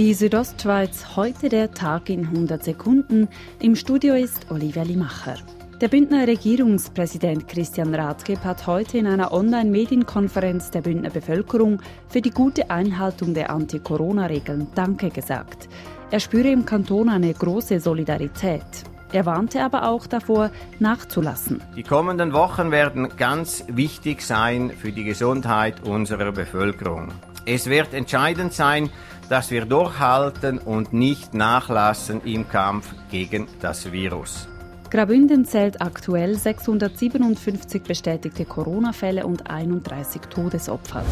Die Südostschweiz, heute der Tag in 100 Sekunden. Im Studio ist Olivia Limacher. Der Bündner Regierungspräsident Christian Rathgeb hat heute in einer Online-Medienkonferenz der Bündner Bevölkerung für die gute Einhaltung der Anti-Corona-Regeln Danke gesagt. Er spüre im Kanton eine große Solidarität. Er warnte aber auch davor, nachzulassen. Die kommenden Wochen werden ganz wichtig sein für die Gesundheit unserer Bevölkerung. Es wird entscheidend sein, dass wir durchhalten und nicht nachlassen im Kampf gegen das Virus. Grabünden zählt aktuell 657 bestätigte Corona-Fälle und 31 Todesopfer.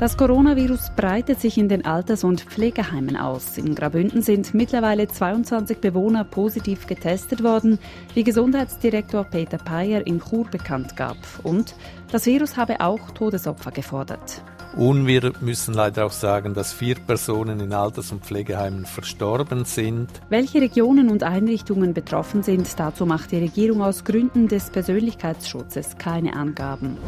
Das Coronavirus breitet sich in den Alters- und Pflegeheimen aus. In Grabünden sind mittlerweile 22 Bewohner positiv getestet worden, wie Gesundheitsdirektor Peter Peyer in Chur bekannt gab. Und das Virus habe auch Todesopfer gefordert. Und wir müssen leider auch sagen, dass vier Personen in Alters- und Pflegeheimen verstorben sind. Welche Regionen und Einrichtungen betroffen sind, dazu macht die Regierung aus Gründen des Persönlichkeitsschutzes keine Angaben.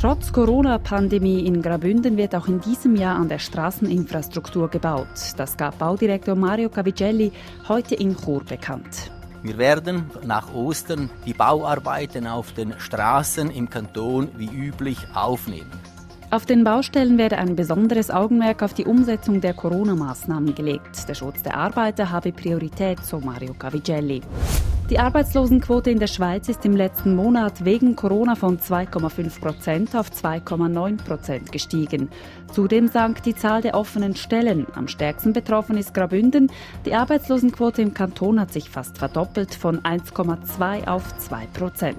Trotz Corona-Pandemie in Grabünden wird auch in diesem Jahr an der Straßeninfrastruktur gebaut. Das gab Baudirektor Mario Cavigelli heute in Chur bekannt. Wir werden nach Ostern die Bauarbeiten auf den Straßen im Kanton wie üblich aufnehmen. Auf den Baustellen werde ein besonderes Augenmerk auf die Umsetzung der Corona-Maßnahmen gelegt. Der Schutz der Arbeiter habe Priorität, so Mario Cavigelli. Die Arbeitslosenquote in der Schweiz ist im letzten Monat wegen Corona von 2,5 Prozent auf 2,9 Prozent gestiegen. Zudem sank die Zahl der offenen Stellen. Am stärksten betroffen ist Grabünden. Die Arbeitslosenquote im Kanton hat sich fast verdoppelt von 1,2 auf 2 Prozent.